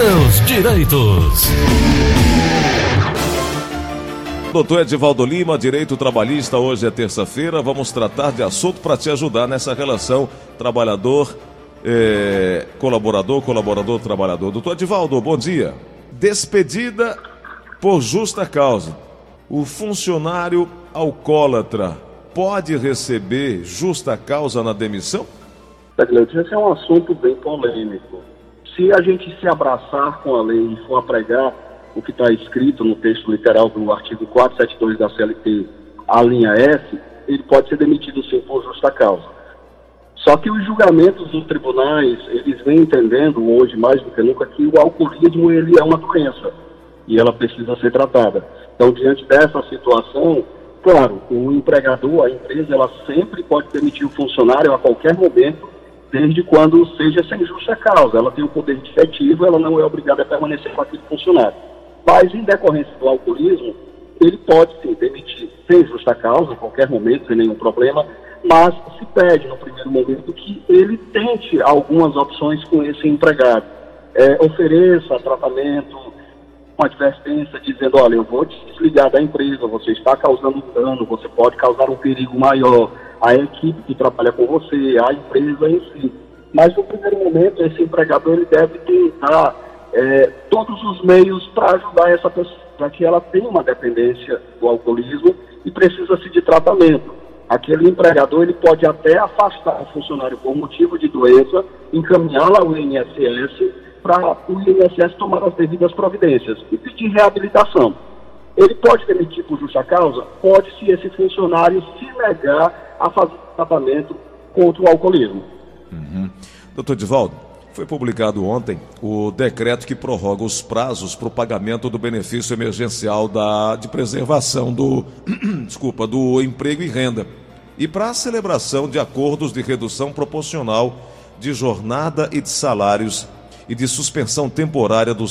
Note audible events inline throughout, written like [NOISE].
seus direitos. Doutor Edivaldo Lima, Direito Trabalhista, hoje é terça-feira. Vamos tratar de assunto para te ajudar nessa relação trabalhador, eh, colaborador, colaborador, trabalhador. Doutor Edivaldo, bom dia. Despedida por justa causa. O funcionário alcoólatra pode receber justa causa na demissão? Esse é um assunto bem polêmico. Se a gente se abraçar com a lei e for a pregar o que está escrito no texto literal do artigo 472 da CLT, a linha S, ele pode ser demitido sim por justa causa. Só que os julgamentos dos tribunais, eles vêm entendendo hoje mais do que nunca que o alcoolismo ele é uma doença e ela precisa ser tratada. Então, diante dessa situação, claro, o empregador, a empresa, ela sempre pode demitir o funcionário a qualquer momento, desde quando seja sem justa causa. Ela tem o poder efetivo, ela não é obrigada a permanecer com aquele funcionário. Mas, em decorrência do alcoolismo, ele pode sim demitir sem justa causa, a qualquer momento, sem nenhum problema, mas se pede no primeiro momento que ele tente algumas opções com esse empregado. É, ofereça tratamento, uma advertência dizendo, olha, eu vou te desligar da empresa, você está causando dano, você pode causar um perigo maior à equipe que trabalha com você, à empresa em si. Mas no primeiro momento, esse empregador ele deve tentar é, todos os meios para ajudar essa pessoa, para que ela tenha uma dependência do alcoolismo e precisa-se de tratamento. Aquele empregador ele pode até afastar o funcionário por motivo de doença, encaminhá-lo ao INSS para o INSS tomar as devidas providências e pedir reabilitação. Ele pode demitir por justa causa? Pode, se esse funcionário se negar a fazer tratamento contra o alcoolismo. Uhum. Doutor Divaldo, foi publicado ontem o decreto que prorroga os prazos para o pagamento do benefício emergencial da, de preservação do, [CLEARS THROAT] desculpa, do emprego e renda e para a celebração de acordos de redução proporcional de jornada e de salários e de suspensão temporária do,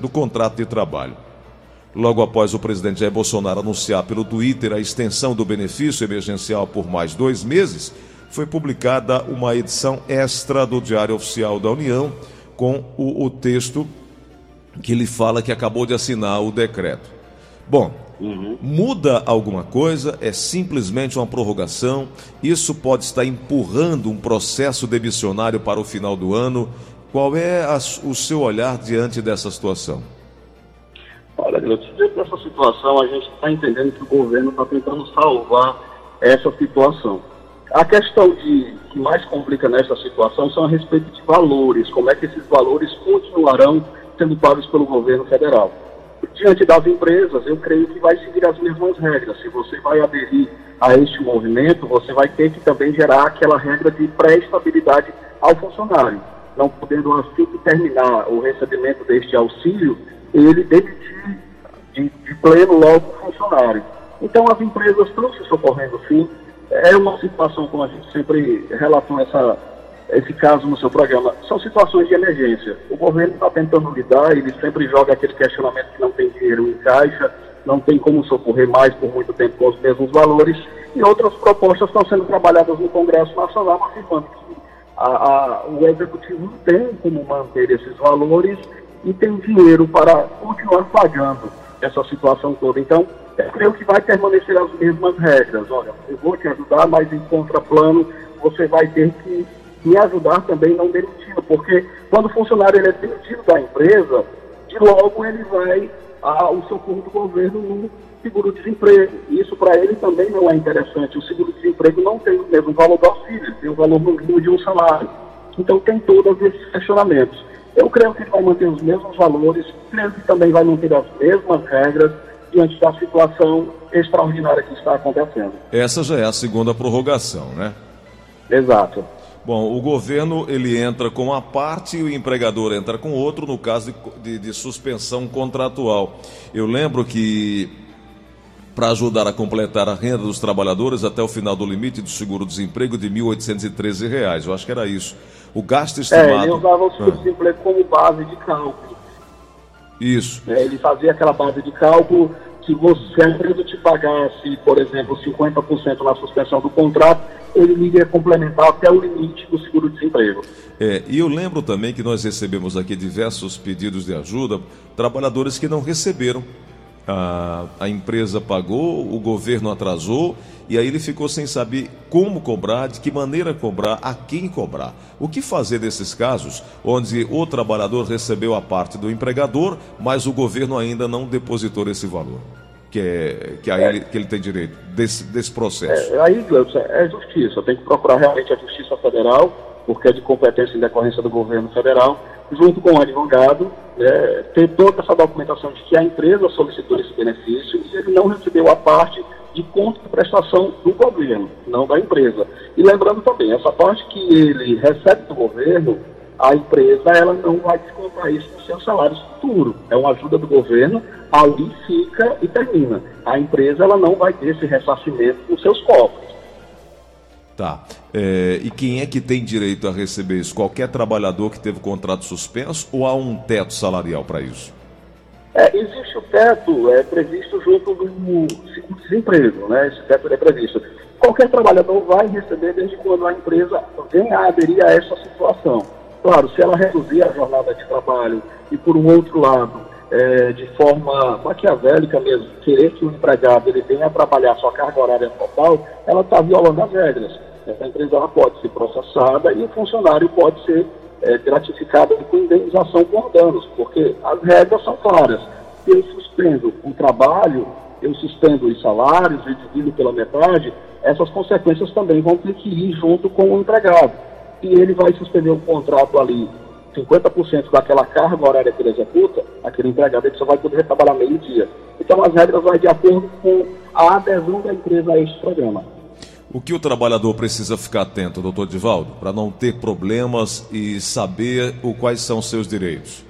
do contrato de trabalho. Logo após o presidente Jair Bolsonaro anunciar pelo Twitter a extensão do benefício emergencial por mais dois meses, foi publicada uma edição extra do Diário Oficial da União com o, o texto que ele fala que acabou de assinar o decreto. Bom, uhum. muda alguma coisa? É simplesmente uma prorrogação? Isso pode estar empurrando um processo demissionário para o final do ano? Qual é a, o seu olhar diante dessa situação? Olha, diante dessa situação, a gente está entendendo que o governo está tentando salvar essa situação. A questão de, que mais complica nessa situação são a respeito de valores, como é que esses valores continuarão sendo pagos pelo governo federal. Diante das empresas, eu creio que vai seguir as mesmas regras. Se você vai aderir a este movimento, você vai ter que também gerar aquela regra de pré-estabilidade ao funcionário. Não podendo assim que terminar o recebimento deste auxílio, ele demitir de, de pleno logo o funcionário. Então as empresas estão se socorrendo sim, é uma situação, como a gente sempre relatou essa, esse caso no seu programa, são situações de emergência. O governo está tentando lidar, ele sempre joga aquele questionamento que não tem dinheiro em caixa, não tem como socorrer mais por muito tempo com os mesmos valores, e outras propostas estão sendo trabalhadas no Congresso Nacional, afirmando que a, a, o Executivo não tem como manter esses valores e tem dinheiro para continuar pagando essa situação toda. Então, eu creio que vai permanecer as mesmas regras. Olha, eu vou te ajudar, mas em contraplano você vai ter que me ajudar também não demitindo, porque quando o funcionário ele é demitido da empresa, de logo ele vai ao socorro do governo no seguro-desemprego. Isso para ele também não é interessante. O seguro-desemprego não tem o mesmo valor do auxílio, tem o valor mínimo de um salário. Então tem todos esses questionamentos. Eu creio que ele vai manter os mesmos valores, creio que também vai manter as mesmas regras, diante da situação extraordinária que está acontecendo. Essa já é a segunda prorrogação, né? Exato. Bom, o governo ele entra com uma parte e o empregador entra com outro no caso de, de, de suspensão contratual. Eu lembro que para ajudar a completar a renda dos trabalhadores até o final do limite do seguro-desemprego de R$ 1.813. Eu acho que era isso. O gasto estimado... É, ele usava o seguro-desemprego ah. como base de cálculo. Isso. É, ele fazia aquela base de cálculo, Se você, a empresa te pagasse, por exemplo, 50% na suspensão do contrato, ele iria complementar até o limite do seguro-desemprego. É, e eu lembro também que nós recebemos aqui diversos pedidos de ajuda, trabalhadores que não receberam. A, a empresa pagou, o governo atrasou, e aí ele ficou sem saber como cobrar, de que maneira cobrar, a quem cobrar. O que fazer nesses casos onde o trabalhador recebeu a parte do empregador, mas o governo ainda não depositou esse valor? Que, é, que, aí é. ele, que ele tem direito desse, desse processo. É, aí, Gleudson, é justiça. Tem que procurar realmente a Justiça Federal, porque é de competência e decorrência do governo federal, junto com o advogado, é, ter toda essa documentação de que a empresa solicitou esse benefício e ele não recebeu a parte de contra-prestação do governo, não da empresa. E lembrando também, essa parte que ele recebe do governo, a empresa ela não vai descontar isso no seu salário futuro. É uma ajuda do governo, ali fica e termina. A empresa ela não vai ter esse ressarcimento nos seus cofres. Tá. É, e quem é que tem direito a receber isso? Qualquer trabalhador que teve contrato suspenso ou há um teto salarial para isso? É, existe o teto é, previsto junto do desemprego, né? Esse teto é previsto. Qualquer trabalhador vai receber desde quando a empresa vem a aderir a essa situação. Claro, se ela reduzir a jornada de trabalho e, por um outro lado, é, de forma maquiavélica mesmo, querer que o empregado ele venha trabalhar sua carga horária total, ela está violando as regras. Essa empresa ela pode ser processada e o funcionário pode ser é, gratificada com indenização por danos, porque as regras são claras. Se eu suspendo o trabalho, eu suspendo os salários e divido pela metade, essas consequências também vão ter que ir junto com o empregado. E ele vai suspender o contrato ali 50% daquela carga horária que ele executa, aquele empregado ele só vai poder trabalhar meio-dia. Então as regras vão de acordo com a adesão da empresa a este programa. O que o trabalhador precisa ficar atento, doutor Divaldo, para não ter problemas e saber o, quais são seus direitos?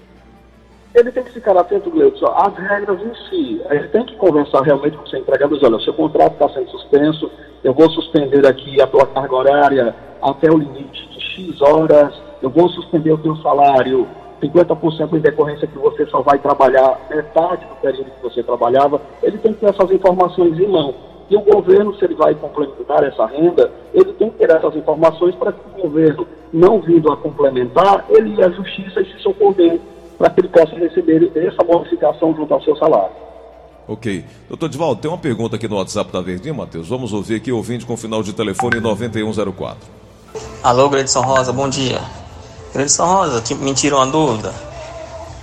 Ele tem que ficar atento, Gleudson, às regras em si. Ele tem que conversar realmente com o seu empregado, olha, o seu contrato está sendo suspenso, eu vou suspender aqui a tua carga horária até o limite de X horas, eu vou suspender o teu salário 50% em decorrência que você só vai trabalhar metade do período que você trabalhava, ele tem que ter essas informações em mão. E o governo, se ele vai complementar essa renda, ele tem que ter essas informações para que o governo, não vindo a complementar, ele e a justiça se socorrer para que ele possa receber essa bonificação junto ao seu salário. Ok. Doutor Divaldo, tem uma pergunta aqui no WhatsApp da Verdinha, Matheus. Vamos ouvir aqui, ouvinte com final de telefone 9104. Alô, Gredson Rosa, bom dia. Gredson Rosa, me tira uma dúvida.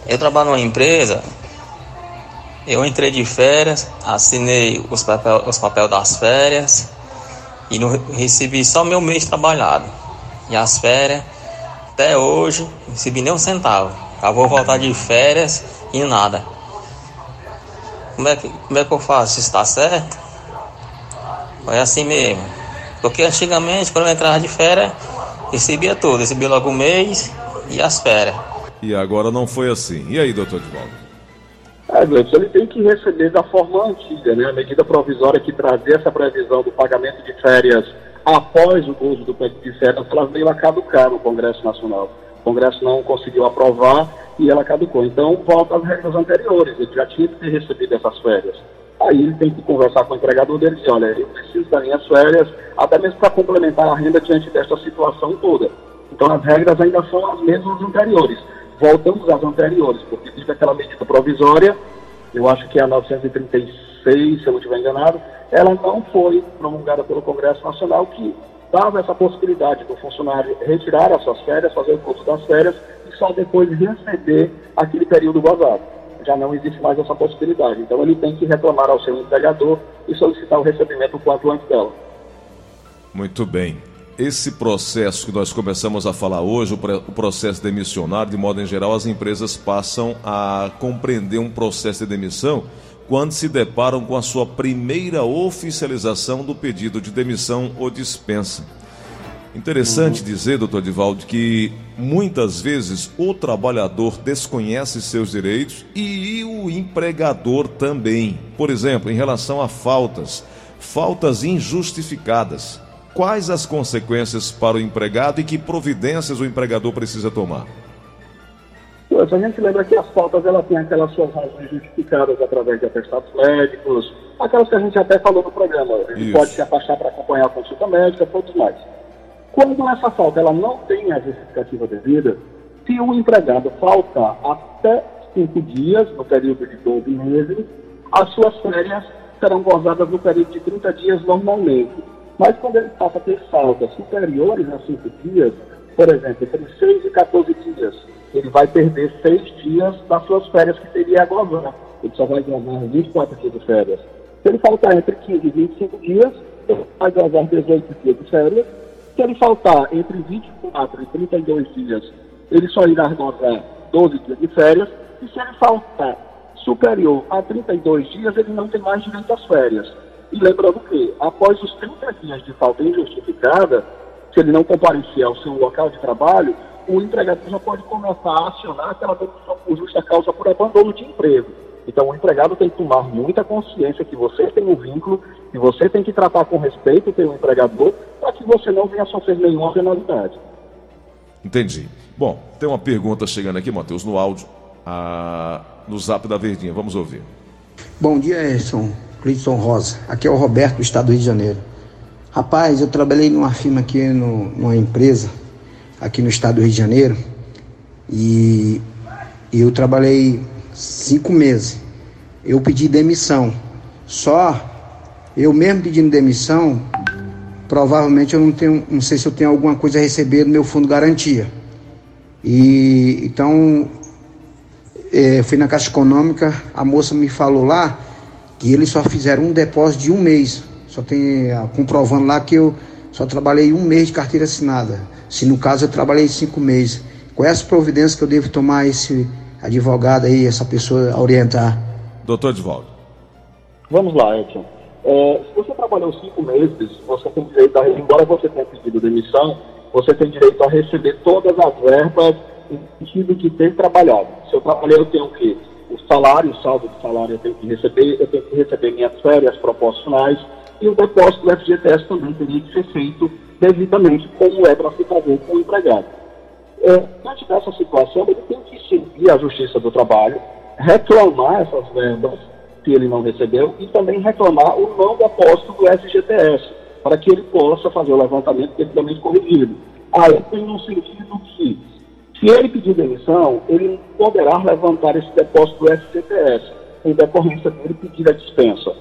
Eu trabalho numa empresa eu entrei de férias, assinei os papéis os papel das férias e não recebi só meu mês trabalhado. E as férias, até hoje, não recebi nem um centavo. Vou voltar de férias e nada. Como é que, como é que eu faço? Está certo? Foi assim mesmo. Porque antigamente, quando eu entrava de férias, recebia tudo. Recebia logo o mês e as férias. E agora não foi assim. E aí, doutor Edvaldo? É, Gleison, ele tem que receber da forma antiga, né? A medida provisória que trazia essa previsão do pagamento de férias após o uso do período de férias, ela veio a caducar no Congresso Nacional. O Congresso não conseguiu aprovar e ela caducou. Então, volta às regras anteriores. Ele já tinha que ter recebido essas férias. Aí ele tem que conversar com o empregador dele e dizer, olha, eu preciso das minhas férias, até mesmo para complementar a renda diante desta situação toda. Então, as regras ainda são as mesmas anteriores voltamos às anteriores, porque existe aquela medida provisória, eu acho que é a 936, se eu não estiver enganado, ela não foi promulgada pelo Congresso Nacional, que dava essa possibilidade do funcionário retirar as suas férias, fazer o curso das férias e só depois receber aquele período gozado. Já não existe mais essa possibilidade. Então ele tem que reclamar ao seu empregador e solicitar o recebimento o quanto antes dela. Muito bem esse processo que nós começamos a falar hoje, o processo demissionário, de modo em geral, as empresas passam a compreender um processo de demissão quando se deparam com a sua primeira oficialização do pedido de demissão ou dispensa. Interessante uhum. dizer, doutor Divaldo, que muitas vezes o trabalhador desconhece seus direitos e o empregador também. Por exemplo, em relação a faltas, faltas injustificadas. Quais as consequências para o empregado e que providências o empregador precisa tomar? a gente lembra que as faltas ela tem aquelas suas razões justificadas através de atestados médicos, aquelas que a gente até falou no programa. Ele pode se afastar para acompanhar a consulta médica, todos mais. Quando essa falta ela não tem a justificativa devida, se o empregado faltar até cinco dias, no período de 12 meses, as suas férias serão gozadas no período de 30 dias normalmente. Mas quando ele passa a ter faltas superiores a cinco dias, por exemplo, entre 6 e 14 dias, ele vai perder seis dias das suas férias que teria a. Ele só vai gozar 24 dias de férias. Se ele faltar entre 15 e 25 dias, ele vai gozar 18 dias de férias. Se ele faltar entre 24 e 32 dias, ele só irá gozar 12 dias de férias. E se ele faltar superior a 32 dias, ele não tem mais direito às férias. E lembrando que, após os 30 dias de falta injustificada, se ele não comparecer ao seu local de trabalho, o empregador já pode começar a acionar aquela demissão por justa causa por abandono de emprego. Então, o empregado tem que tomar muita consciência que você tem um vínculo, que você tem que tratar com respeito o seu empregador, para que você não venha sofrer nenhuma penalidade. Entendi. Bom, tem uma pergunta chegando aqui, Matheus, no áudio, a... no zap da Verdinha. Vamos ouvir. Bom dia, Edson. Cleiton Rosa. Aqui é o Roberto, do estado do Rio de Janeiro. Rapaz, eu trabalhei numa firma aqui, no, numa empresa, aqui no estado do Rio de Janeiro, e eu trabalhei cinco meses. Eu pedi demissão. Só eu mesmo pedindo demissão, provavelmente eu não tenho, não sei se eu tenho alguma coisa a receber no meu fundo garantia. E então é, fui na Caixa Econômica, a moça me falou lá que eles só fizeram um depósito de um mês. Só tem comprovando lá que eu só trabalhei um mês de carteira assinada. Se no caso eu trabalhei cinco meses. Qual é as providências que eu devo tomar esse advogado aí, essa pessoa orientar? Doutor Edvaldo. Vamos lá, Edson. É, se você trabalhou cinco meses, você tem direito a, embora você tenha pedido demissão, você tem direito a receber todas as verbas em sentido de ter trabalhado. Se eu trabalhei, eu tenho que o salário, o saldo de salário eu tenho que receber, eu tenho que receber minhas férias proporcionais e o depósito do FGTS também teria que ser feito devidamente, como é para se fazer com o empregado. É, diante dessa situação, ele tem que seguir a Justiça do Trabalho, reclamar essas verbas que ele não recebeu e também reclamar o não depósito do FGTS, para que ele possa fazer o levantamento devidamente corrigido. Aí tem um sentido que, se ele pedir demissão, ele poderá levantar esse depósito do FGTS, em decorrência dele pedir a dispensa.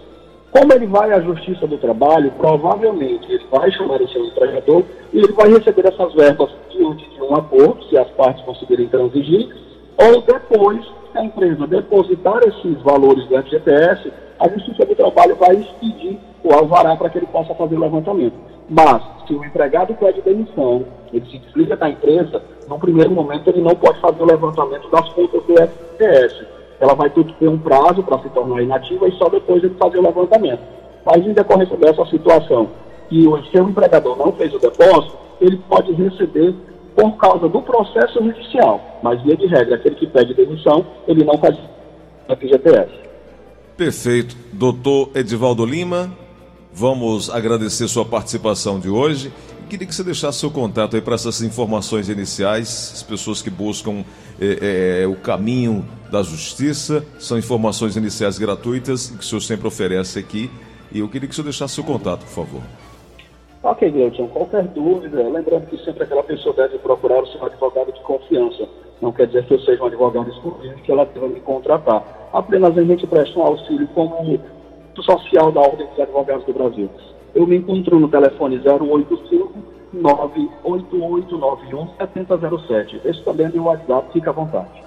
Como ele vai à Justiça do Trabalho, provavelmente ele vai chamar o seu empregador e ele vai receber essas verbas diante de um acordo, se as partes conseguirem transigir, ou depois que a empresa depositar esses valores do FGTS, a Justiça do Trabalho vai expedir o alvará para que ele possa fazer o levantamento. Mas, se o empregado pede demissão, ele se desliga da empresa, no primeiro momento ele não pode fazer o levantamento das contas do FGTS ela vai ter que ter um prazo para se tornar inativa e só depois ele fazer o levantamento. Mas em decorrência dessa situação, que o seu empregador não fez o depósito, ele pode receber por causa do processo judicial. Mas, via de regra, aquele que pede demissão, ele não faz FGTS. Perfeito. Doutor Edivaldo Lima, vamos agradecer sua participação de hoje. Queria que você deixasse seu contato aí para essas informações iniciais, as pessoas que buscam é, é, o caminho da justiça, são informações iniciais gratuitas que o senhor sempre oferece aqui. E eu queria que o senhor deixasse seu contato, por favor. Ok, Gleudson, qualquer dúvida, lembrando que sempre aquela pessoa deve procurar o seu advogado de confiança. Não quer dizer que eu seja um advogado exclusivo que ela deva me contratar. Apenas a gente presta um auxílio como social da Ordem dos Advogados do Brasil. Eu me encontro no telefone 085 98891 7007. Esse também é meu WhatsApp, fica à vontade.